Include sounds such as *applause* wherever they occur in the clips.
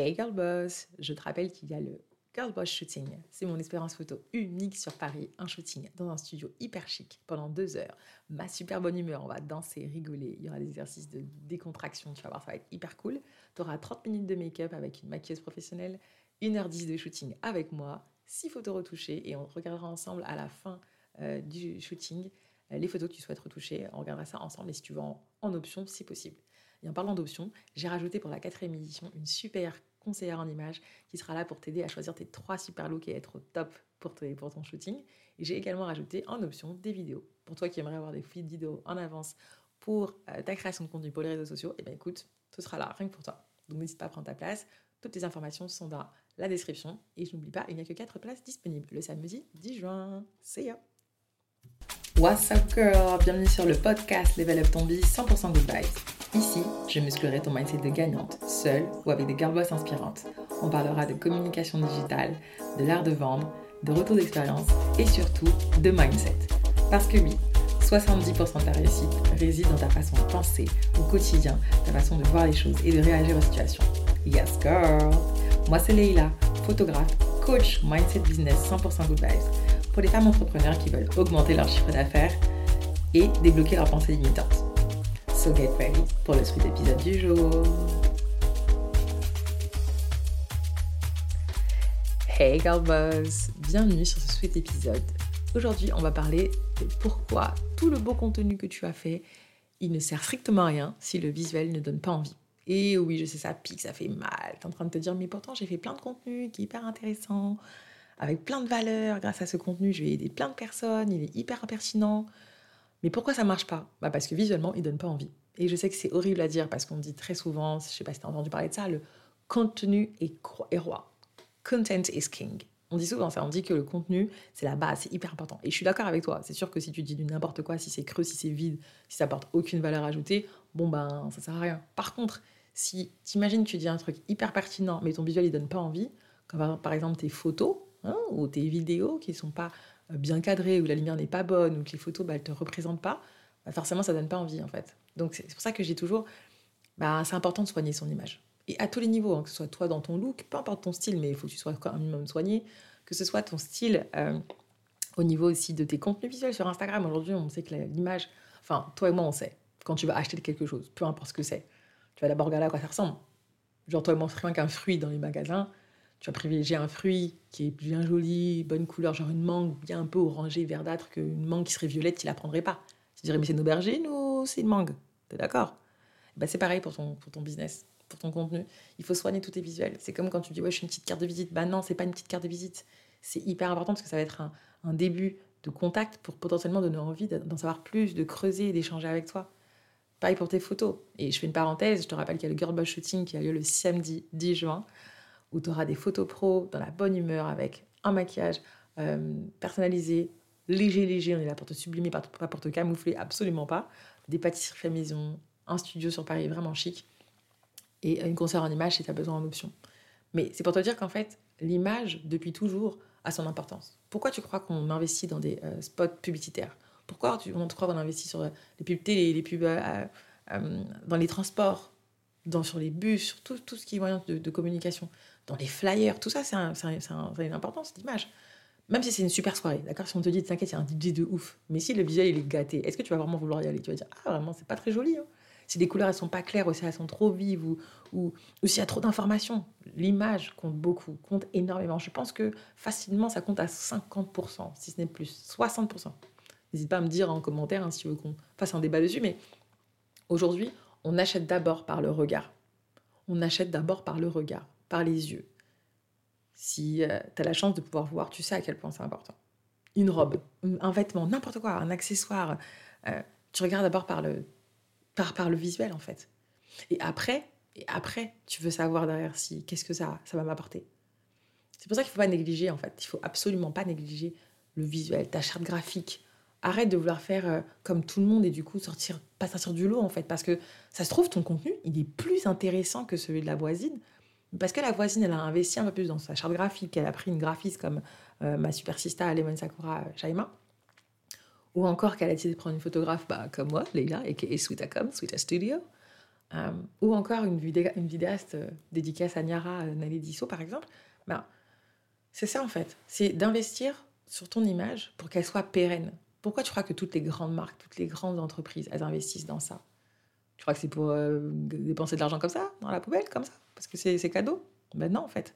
Hey Girl Boss, je te rappelle qu'il y a le Girl Boss Shooting. C'est mon expérience photo unique sur Paris, un shooting dans un studio hyper chic pendant deux heures. Ma super bonne humeur, on va danser, rigoler. Il y aura des exercices de décontraction, tu vas voir, ça va être hyper cool. Tu auras 30 minutes de make-up avec une maquilleuse professionnelle, 1h10 de shooting avec moi, 6 photos retouchées et on regardera ensemble à la fin euh, du shooting euh, les photos que tu souhaites retoucher. On regardera ça ensemble et si tu veux en, option, si possible. Et en parlant d'options, j'ai rajouté pour la quatrième édition une super conseillère en images qui sera là pour t'aider à choisir tes trois super looks et être au top pour, pour ton shooting. Et j'ai également rajouté en option des vidéos. Pour toi qui aimerais avoir des feeds vidéos en avance pour euh, ta création de contenu pour les réseaux sociaux, et eh bien écoute, ce sera là, rien que pour toi. Donc n'hésite pas à prendre ta place. Toutes les informations sont dans la description. Et je n'oublie pas, il n'y a que 4 places disponibles le samedi 10 juin. See ya! What's up girl? Bienvenue sur le podcast Level Up Ton 100% Good. Ici, je musclerai ton mindset de gagnante, seule ou avec des girl inspirantes. On parlera de communication digitale, de l'art de vendre, de retour d'expérience et surtout de mindset. Parce que oui, 70% de ta réussite réside dans ta façon de penser au quotidien, ta façon de voir les choses et de réagir aux situations. Yes girl Moi c'est Leila, photographe, coach mindset business 100% good vibes pour les femmes entrepreneurs qui veulent augmenter leur chiffre d'affaires et débloquer leurs pensées limitantes. So get ready pour le suite épisode du jour. Hey girl buzz, bienvenue sur ce sweet épisode. Aujourd'hui, on va parler de pourquoi tout le beau contenu que tu as fait, il ne sert strictement à rien si le visuel ne donne pas envie. Et oui, je sais, ça pique, ça fait mal. T'es en train de te dire, mais pourtant, j'ai fait plein de contenu qui est hyper intéressant, avec plein de valeurs. Grâce à ce contenu, je vais aider plein de personnes, il est hyper pertinent. Mais pourquoi ça marche pas? Bah Parce que visuellement, il donne pas envie. Et je sais que c'est horrible à dire parce qu'on dit très souvent, je sais pas si tu as entendu parler de ça, le contenu est, roi. Content is king. On dit souvent ça, on dit que le contenu, c'est la base, c'est hyper important. Et je suis d'accord avec toi. C'est sûr que si tu dis du n'importe quoi, si c'est creux, si c'est vide, si ça apporte aucune valeur ajoutée, bon ben ça sert à rien. Par contre, si t'imagines que tu dis un truc hyper pertinent, mais ton visuel il donne pas envie, comme par exemple tes photos hein, ou tes vidéos qui sont pas bien cadré, où la lumière n'est pas bonne, ou que les photos, bah, te représentent pas, bah, forcément, ça donne pas envie, en fait. Donc, c'est pour ça que j'ai toujours... Bah, c'est important de soigner son image. Et à tous les niveaux, hein, que ce soit toi dans ton look, peu importe ton style, mais il faut que tu sois quand même soigné, que ce soit ton style euh, au niveau aussi de tes contenus visuels sur Instagram. Aujourd'hui, on sait que l'image... Enfin, toi et moi, on sait. Quand tu vas acheter quelque chose, peu importe ce que c'est, tu vas d'abord regarder à quoi ça ressemble. Genre, toi et moi, rien qu'un fruit dans les magasins, tu vas privilégier un fruit qui est bien joli, bonne couleur, genre une mangue bien un peu orangée, verdâtre, qu'une mangue qui serait violette, tu la prendrais pas. Tu dirais, mais c'est une aubergine ou c'est une mangue? T'es d'accord? Ben, C'est pareil pour ton, pour ton business, pour ton contenu. Il faut soigner tous tes visuels. C'est comme quand tu dis, ouais, je suis une petite carte de visite. Ben non, c'est pas une petite carte de visite. C'est hyper important parce que ça va être un, un début de contact pour potentiellement donner envie d'en savoir plus, de creuser et d'échanger avec toi. Pareil pour tes photos. Et je fais une parenthèse, je te rappelle qu'il y a le Girl Shooting qui a lieu le samedi 10 juin où tu auras des photos pro dans la bonne humeur avec un maquillage euh, personnalisé, léger, léger. On est là pour te sublimer, pas pour te camoufler, absolument pas. Des pâtisseries fait maison, un studio sur Paris vraiment chic et une concert en image si tu as besoin en option. Mais c'est pour te dire qu'en fait, l'image, depuis toujours, a son importance. Pourquoi tu crois qu'on investit dans des euh, spots publicitaires? Pourquoi tu, on te croit qu'on investit sur les pubs télé, les pubs euh, dans les transports, dans, sur les bus, sur tout, tout ce qui est moyen de communication? Dans les flyers, tout ça, c'est un, une importance d'image. Même si c'est une super soirée, d'accord Si on te dit, t'inquiète, a un DJ de ouf, mais si le visuel il est gâté, est-ce que tu vas vraiment vouloir y aller? Tu vas dire, ah vraiment, c'est pas très joli. Hein. Si les couleurs elles sont pas claires ou si elles sont trop vives ou, ou, ou s'il y a trop d'informations, l'image compte beaucoup, compte énormément. Je pense que facilement ça compte à 50%, si ce n'est plus, 60%. N'hésite pas à me dire en commentaire hein, si tu veux qu'on fasse un débat dessus, mais aujourd'hui, on achète d'abord par le regard. On achète d'abord par le regard par les yeux. Si euh, tu as la chance de pouvoir voir, tu sais à quel point c'est important. Une robe, un vêtement, n'importe quoi, un accessoire, euh, tu regardes d'abord par le, par, par le visuel en fait. Et après, et après, tu veux savoir derrière si qu'est-ce que ça, ça va m'apporter. C'est pour ça qu'il ne faut pas négliger en fait. Il faut absolument pas négliger le visuel, ta charte graphique. Arrête de vouloir faire euh, comme tout le monde et du coup sortir, pas sortir du lot en fait, parce que ça se trouve ton contenu, il est plus intéressant que celui de la voisine parce que la voisine, elle a investi un peu plus dans sa charte graphique, elle a pris une graphiste comme euh, ma super sista Lemon Sakura Shaima, ou encore qu'elle a décidé de prendre une photographe bah, comme moi, Leila, et qui est Sweetacom, Sweeta Studio. Euh, ou encore une, vidéaste euh, dédicace à Niara Nalediso, par exemple. Ben, c'est ça en fait. C'est d'investir sur ton image pour qu'elle soit pérenne. Pourquoi tu crois que toutes les grandes marques, toutes les grandes entreprises, elles investissent dans ça? Tu crois que c'est pour dépenser de l'argent comme ça, dans la poubelle, comme ça? Parce que c'est cadeau Ben non, en fait.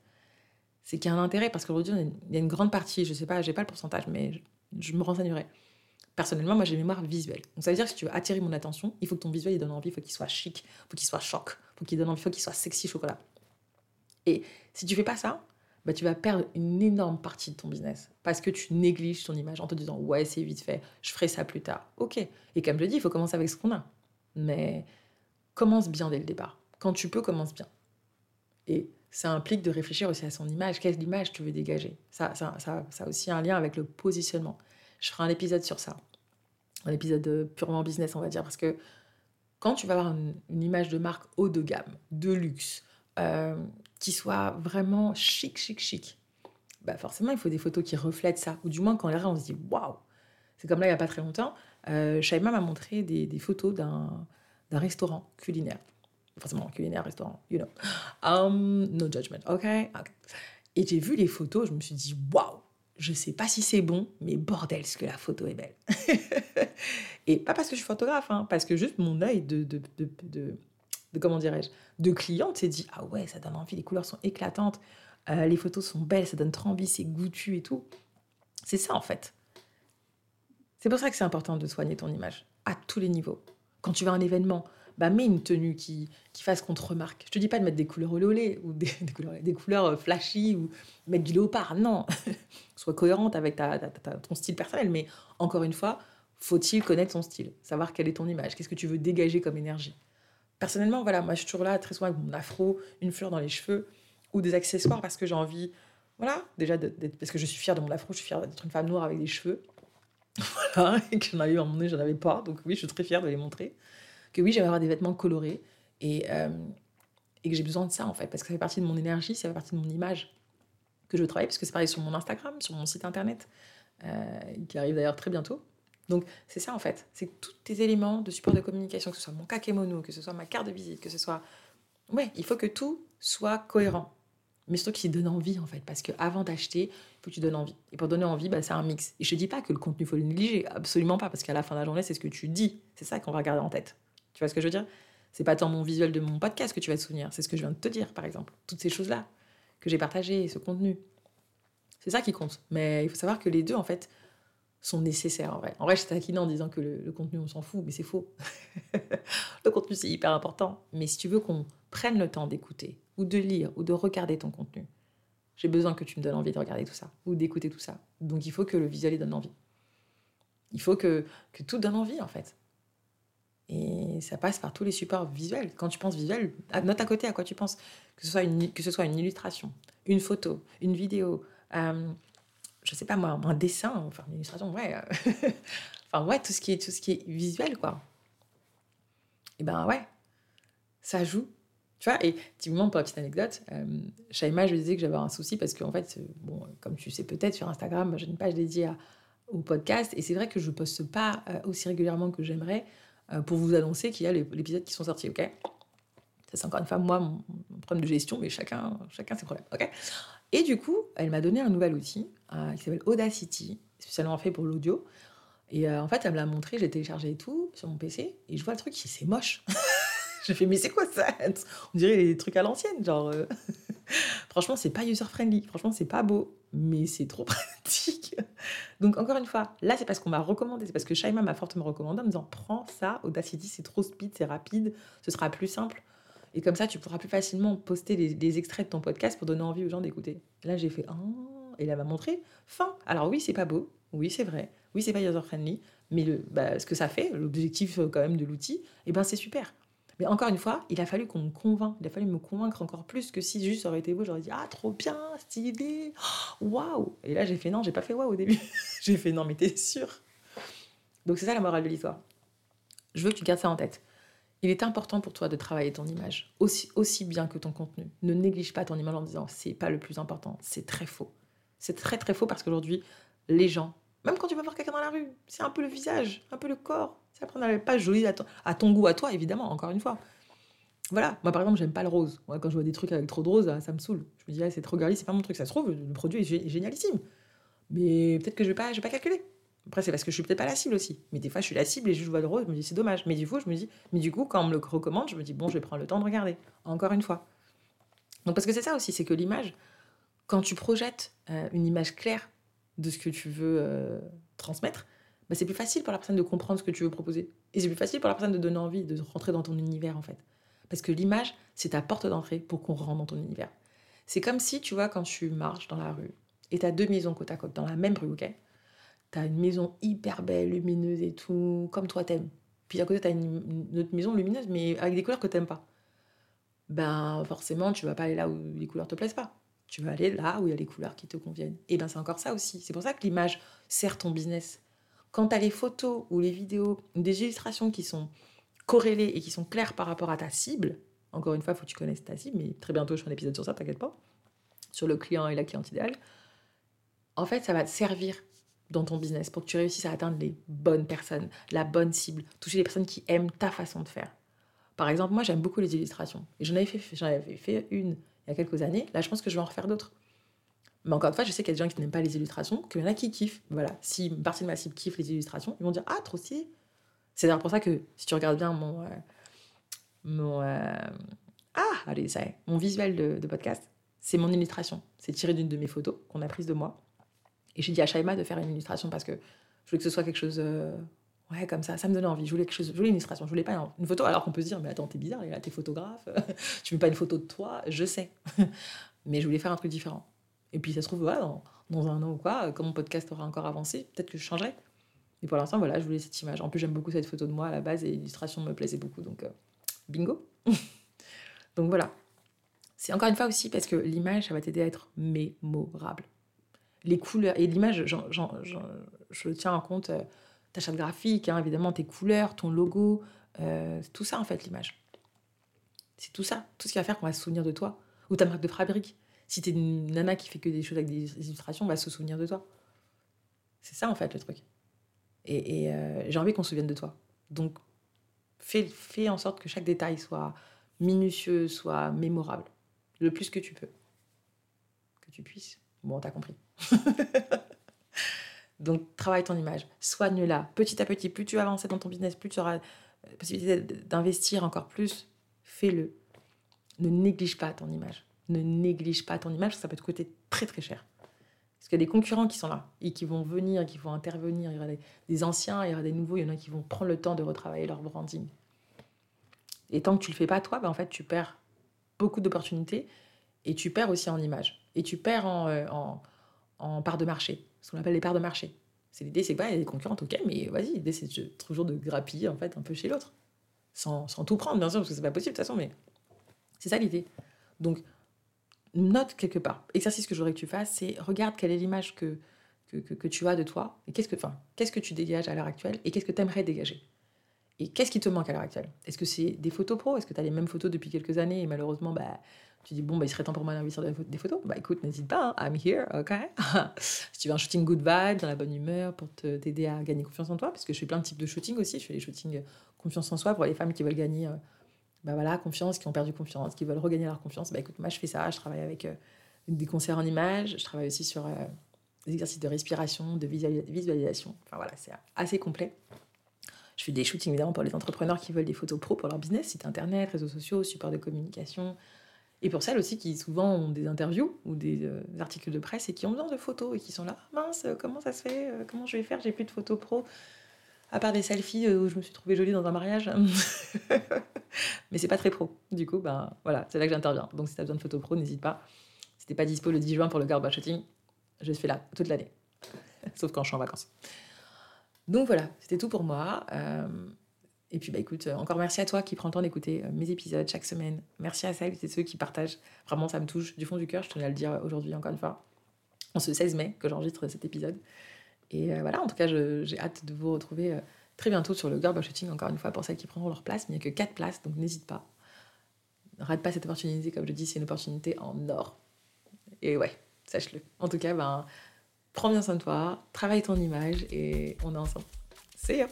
C'est qu'il y a un intérêt, parce qu'aujourd'hui, il y a une grande partie, je sais pas, j'ai pas le pourcentage, mais je me renseignerai Personnellement, moi, j'ai mémoire visuelle. Donc, ça veut dire que si tu veux attirer mon attention, il faut que ton visuel il donne envie, il faut qu'il soit chic, il faut qu'il soit choc, il faut qu'il donne envie, il faut qu'il soit sexy chocolat. Et si tu fais pas ça, bah, tu vas perdre une énorme partie de ton business parce que tu négliges ton image en te disant ouais c'est vite fait, je ferai ça plus tard. Ok. Et comme je dis, il faut commencer avec ce qu'on a. Mais commence bien dès le départ. Quand tu peux, commence bien. Et ça implique de réfléchir aussi à son image. Quelle image tu veux dégager? Ça, ça, ça, ça a aussi un lien avec le positionnement. Je ferai un épisode sur ça. Un épisode euh, purement business, on va dire, parce que quand tu vas avoir une, image de marque haut de gamme, de luxe, euh, qui soit vraiment chic, chic, chic, bah forcément, il faut des photos qui reflètent ça. Ou du moins, quand on les regarde, on se dit waouh C'est comme là, il n'y a pas très longtemps, euh, Shaima m'a montré des, photos d'un restaurant culinaire. Forcément, culinaire, restaurant, you know. Um, no judgment, ok, Et j'ai vu les photos, je me suis dit waouh je sais pas si c'est bon, mais bordel, ce que la photo est belle. *laughs* et pas parce que je suis photographe, hein, parce que juste mon œil de, de, de, de, comment dirais-je, de cliente s'est dit ah ouais, ça donne envie, les couleurs sont éclatantes, euh, les photos sont belles, ça donne trop envie, c'est goûtu et tout. C'est ça en fait. C'est pour ça que c'est important de soigner ton image à tous les niveaux. Quand tu vas à un événement, bah, mets une tenue qui, qui fasse qu'on te remarque. Je te dis pas de mettre des couleurs olé ou *laughs* des, couleurs, des couleurs euh, flashy ou mettre du léopard. Non, *laughs* sois cohérente avec ta, ton style personnel. Mais encore une fois, faut-il connaître son style, savoir quelle est ton image, qu'est-ce que tu veux dégager comme énergie. Personnellement, voilà, moi je suis toujours là très souvent avec mon afro, une fleur dans les cheveux ou des accessoires parce que j'ai envie, voilà, déjà parce que je suis fière de mon afro, je suis fière d'être une femme noire avec des cheveux. *laughs* Voilà, et que j'en avais eu un moment donné, j'en avais pas, donc oui, je suis très fière de les montrer que oui, j'aimerais avoir des vêtements colorés et, euh, et que j'ai besoin de ça en fait, parce que ça fait partie de mon énergie, ça fait partie de mon image que je travaille, parce que c'est pareil sur mon Instagram, sur mon site internet, euh, qui arrive d'ailleurs très bientôt. Donc c'est ça en fait, c'est tous tes éléments de support de communication, que ce soit mon kakemono, que ce soit ma carte de visite, que ce soit... Ouais, il faut que tout soit cohérent. Mais surtout qui donne envie en fait, parce qu'avant d'acheter, il faut que tu donnes envie. Et pour donner envie, bah, c'est un mix. Et je ne dis pas que le contenu, faut le négliger, absolument pas, parce qu'à la fin de la journée, c'est ce que tu dis. C'est ça qu'on va garder en tête. Tu vois ce que je veux dire? C'est pas tant mon visuel de mon podcast que tu vas te souvenir, c'est ce que je viens de te dire, par exemple. Toutes ces choses-là que j'ai partagées, ce contenu. C'est ça qui compte. Mais il faut savoir que les deux, en fait, sont nécessaires en vrai. En vrai, je taquine en disant que le, contenu, on s'en fout, mais c'est faux. *laughs* le contenu, c'est hyper important. Mais si tu veux qu'on prenne le temps d'écouter, ou de lire, ou de regarder ton contenu, j'ai besoin que tu me donnes envie de regarder tout ça, ou d'écouter tout ça. Donc il faut que le visuel donne envie. Il faut que, que tout donne envie, en fait. Et ça passe par tous les supports visuels. Quand tu penses visuel, note à côté à quoi tu penses. Que ce soit une, que ce soit une illustration, une photo, une vidéo, euh, je sais pas moi, un dessin, enfin une illustration, ouais. *laughs* enfin ouais, tout ce, qui est, tout ce qui est visuel, quoi. Et ben ouais, ça joue. Tu vois, et typiquement pour la petite anecdote, euh, Shaima, je disais que j'avais un souci parce qu'en fait, bon, comme tu sais peut-être sur Instagram, j'ai une page dédiée au podcast et c'est vrai que je poste pas euh, aussi régulièrement que j'aimerais euh, pour vous annoncer qu'il y a les, épisodes qui sont sortis, ok? Ça, c'est encore une fois, moi, mon, problème de gestion, mais chacun, chacun ses problèmes, ok? Et du coup, elle m'a donné un nouvel outil euh, qui s'appelle Audacity, spécialement fait pour l'audio. Et euh, en fait, elle me l'a montré, j'ai téléchargé et tout sur mon PC, et je vois le truc, c'est moche. *laughs* *laughs* J'ai fait, mais c'est quoi ça? On dirait des trucs à l'ancienne, genre. *laughs* Franchement, c'est pas user-friendly. Franchement, c'est pas beau, mais c'est trop *laughs* pratique. Donc, encore une fois, là, c'est parce qu'on m'a recommandé. C'est parce que Shaima m'a fortement recommandé en me disant Prends ça, Audacity, c'est trop speed, c'est rapide, ce sera plus simple. Et comme ça, tu pourras plus facilement poster les, extraits de ton podcast pour donner envie aux gens d'écouter. Là, j'ai fait Oh, et là, elle m'a montré Fin. Alors, oui, c'est pas beau. Oui, c'est vrai. Oui, c'est pas user-friendly. Mais bah, ce que ça fait, l'objectif euh, quand même de l'outil, eh ben, c'est super. Mais encore une fois, il a fallu qu'on me convainc. Il a fallu me convaincre encore plus que si juste ça aurait été beau, j'aurais dit Ah, trop bien, stylé, waouh Et là, j'ai fait Non, j'ai pas fait waouh au début. *laughs* j'ai fait Non, mais t'es sûr Donc, c'est ça la morale de l'histoire. Je veux que tu gardes ça en tête. Il est important pour toi de travailler ton image aussi, aussi bien que ton contenu. Ne néglige pas ton image en disant c'est pas le plus important. C'est très faux. C'est très très faux parce qu'aujourd'hui, les gens, même quand tu vas voir quelqu'un dans la rue, c'est un peu le visage, un peu le corps, ça prend pas joli à ton, à ton goût, à toi, évidemment, encore une fois. voilà, moi par exemple, j'aime pas le rose. Quand je vois des trucs avec trop de rose, ça me saoule. Je me dis, ah, c'est trop girly, c'est pas mon truc. Ça se trouve, le produit est génialissime. Mais peut-être que je vais pas, je vais pas calculer. Après, c'est parce que je suis peut-être pas la cible aussi. Mais des fois, je suis la cible et je vois le rose, je me dis, c'est dommage. Mais du coup, je me dis, mais du coup, quand on me le recommande, je me dis, bon, je vais prendre le temps de regarder. Encore une fois. Donc, parce que c'est ça aussi, c'est que l'image, quand tu projettes euh, une image claire de ce que tu veux euh, transmettre, bah, c'est plus facile pour la personne de comprendre ce que tu veux proposer. Et c'est plus facile pour la personne de donner envie de rentrer dans ton univers, en fait. Parce que l'image, c'est ta porte d'entrée pour qu'on rentre dans ton univers. C'est comme si, tu vois, quand tu marches dans la rue et tu as deux maisons côte à côte, dans la même rue, ok? Tu as une maison hyper belle, lumineuse et tout, comme toi t'aimes. Puis à côté, tu as une, autre maison lumineuse, mais avec des couleurs que t'aimes pas. Ben, forcément, tu vas pas aller là où les couleurs te plaisent pas. Tu vas aller là où il y a les couleurs qui te conviennent. Et ben, c'est encore ça aussi. C'est pour ça que l'image sert ton business. Quand tu as les photos ou les vidéos, des illustrations qui sont corrélées et qui sont claires par rapport à ta cible, encore une fois, il faut que tu connaisses ta cible, mais très bientôt je ferai un épisode sur ça, t'inquiète pas, sur le client et la cliente idéale. En fait, ça va te servir dans ton business pour que tu réussisses à atteindre les bonnes personnes, la bonne cible, toucher les personnes qui aiment ta façon de faire. Par exemple, moi j'aime beaucoup les illustrations et j'en avais fait, j'en avais fait une il y a quelques années. Là, je pense que je vais en refaire d'autres. Mais encore une fois, je sais qu'il y a des gens qui n'aiment pas les illustrations, qu'il y en a qui kiffent. Voilà, si une partie de ma cible kiffe les illustrations, ils vont dire Ah, trop stylé c'est d'ailleurs pour ça que si tu regardes bien mon. Euh, mon euh, ah, allez, ça y est, mon visuel de, podcast, c'est mon illustration. C'est tiré d'une de mes photos qu'on a prise de moi. Et j'ai dit à Shaima de faire une illustration parce que je voulais que ce soit quelque chose. Euh, ouais, comme ça, ça me donnait envie. Je voulais quelque chose, je voulais une illustration, je voulais pas une photo. Alors qu'on peut se dire, mais attends, t'es bizarre, t'es photographe, *laughs* tu veux pas une photo de toi, je sais. *laughs* mais je voulais faire un truc différent. Et puis ça se trouve, dans, un an ou quoi, comme mon podcast aura encore avancé, peut-être que je changerai. Et pour l'instant, voilà, je voulais cette image. En plus, j'aime beaucoup cette photo de moi à la base et l'illustration me plaisait beaucoup. Donc, euh, bingo. *laughs* donc voilà. C'est encore une fois aussi parce que l'image, ça va t'aider à être mémorable. Les couleurs et l'image, je tiens en compte euh, ta charte graphique, hein, évidemment, tes couleurs, ton logo, euh, tout ça en fait, l'image. C'est tout ça, tout ce qui va faire qu'on va se souvenir de toi. Ou ta marque de fabrique. Si t'es une nana qui fait que des choses avec des illustrations, on va se souvenir de toi. C'est ça en fait le truc. Et, euh, j'ai envie qu'on se souvienne de toi. Donc, fais, fais en sorte que chaque détail soit minutieux, soit mémorable. Le plus que tu peux. Que tu puisses. Bon, t'as compris. *laughs* Donc, travaille ton image. Soigne-la. Petit à petit, plus tu vas avancer dans ton business, plus tu auras la possibilité d'investir encore plus. Fais-le. Ne néglige pas ton image. Ne néglige pas ton image, ça peut te coûter très très cher. Parce qu'il y a des concurrents qui sont là et qui vont venir, qui vont intervenir. Il y aura des, anciens, il y aura des nouveaux, il y en a qui vont prendre le temps de retravailler leur branding. Et tant que tu le fais pas toi, ben en fait, tu perds beaucoup d'opportunités et tu perds aussi en image. Et tu perds en, euh, en, part de marché, ce qu'on appelle les parts de marché. C'est l'idée, c'est pas il y a des concurrents, ok, mais vas-y, l'idée c'est toujours de grappiller en fait un peu chez l'autre, sans, sans, tout prendre bien sûr parce que c'est pas possible de toute façon, mais c'est ça l'idée. Donc note quelque part. Exercice que je voudrais que tu fasses, c'est regarde quelle est l'image que, que, tu as de toi et qu'est-ce que, enfin, qu'est-ce que tu dégages à l'heure actuelle et qu'est-ce que tu aimerais dégager. Et qu'est-ce qui te manque à l'heure actuelle? Est-ce que c'est des photos pro? Est-ce que tu as les mêmes photos depuis quelques années et malheureusement, bah, tu dis, bon, bah, il serait temps pour moi d'investir des photos? Bah écoute, n'hésite pas, hein, I'm here, ok *laughs* Si tu veux un shooting good vibe, dans la bonne humeur, pour t'aider à gagner confiance en toi, parce que je fais plein de types de shooting aussi, je fais les shootings confiance en soi pour les femmes qui veulent gagner euh, bah voilà, confiance, qui ont perdu confiance, qui veulent regagner leur confiance, bah écoute, moi je fais ça, je travaille avec euh, des concerts en images, je travaille aussi sur euh, des exercices de respiration, de visualisation. Enfin voilà, c'est assez complet. Je fais des shootings évidemment pour les entrepreneurs qui veulent des photos pro pour leur business, site internet, réseaux sociaux, support de communication. Et pour celles aussi qui souvent ont des interviews ou des, euh, articles de presse et qui ont besoin de photos et qui sont là, mince, comment ça se fait Comment je vais faire J'ai plus de photos pro à part des selfies euh, où je me suis trouvée jolie dans un mariage. *laughs* Mais c'est pas très pro. Du coup, ben voilà, c'est là que j'interviens. Donc si tu as besoin de photos pro, n'hésite pas. Si t'es pas dispo le 10 juin pour le garbage shooting, je fais là toute l'année. *laughs* Sauf quand je suis en vacances. Donc voilà, c'était tout pour moi. Euh, et puis bah écoute, encore merci à toi qui prends le temps d'écouter euh, mes épisodes chaque semaine. Merci à celles et ceux qui partagent. Vraiment, ça me touche du fond du cœur. Je tenais à le dire aujourd'hui encore une fois. En ce 16 mai que j'enregistre cet épisode. Et euh, voilà, en tout cas, j'ai hâte de vous retrouver euh, très bientôt sur le Girl Shooting, encore une fois, pour celles qui prendront leur place. Il n'y a que 4 places, donc n'hésite pas. Rate pas cette opportunité, comme je dis, c'est une opportunité en or. Et ouais, sache-le. En tout cas, ben, prends bien soin de toi, travaille ton image et on est ensemble. See ya!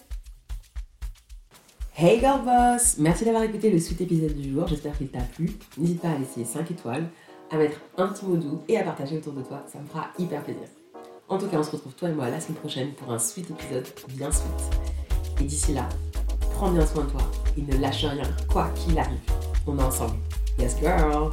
Hey girl boss Merci d'avoir écouté le sweet épisode du jour, j'espère qu'il t'a plu. N'hésite pas à laisser 5 étoiles, à mettre un petit mot doux et à partager autour de toi, ça me fera hyper plaisir. En tout cas, on se retrouve toi et moi la semaine prochaine pour un sweet épisode bien sweet. Et d'ici là, prends bien soin de toi et ne lâche rien, quoi qu'il arrive. On est ensemble. Yes girl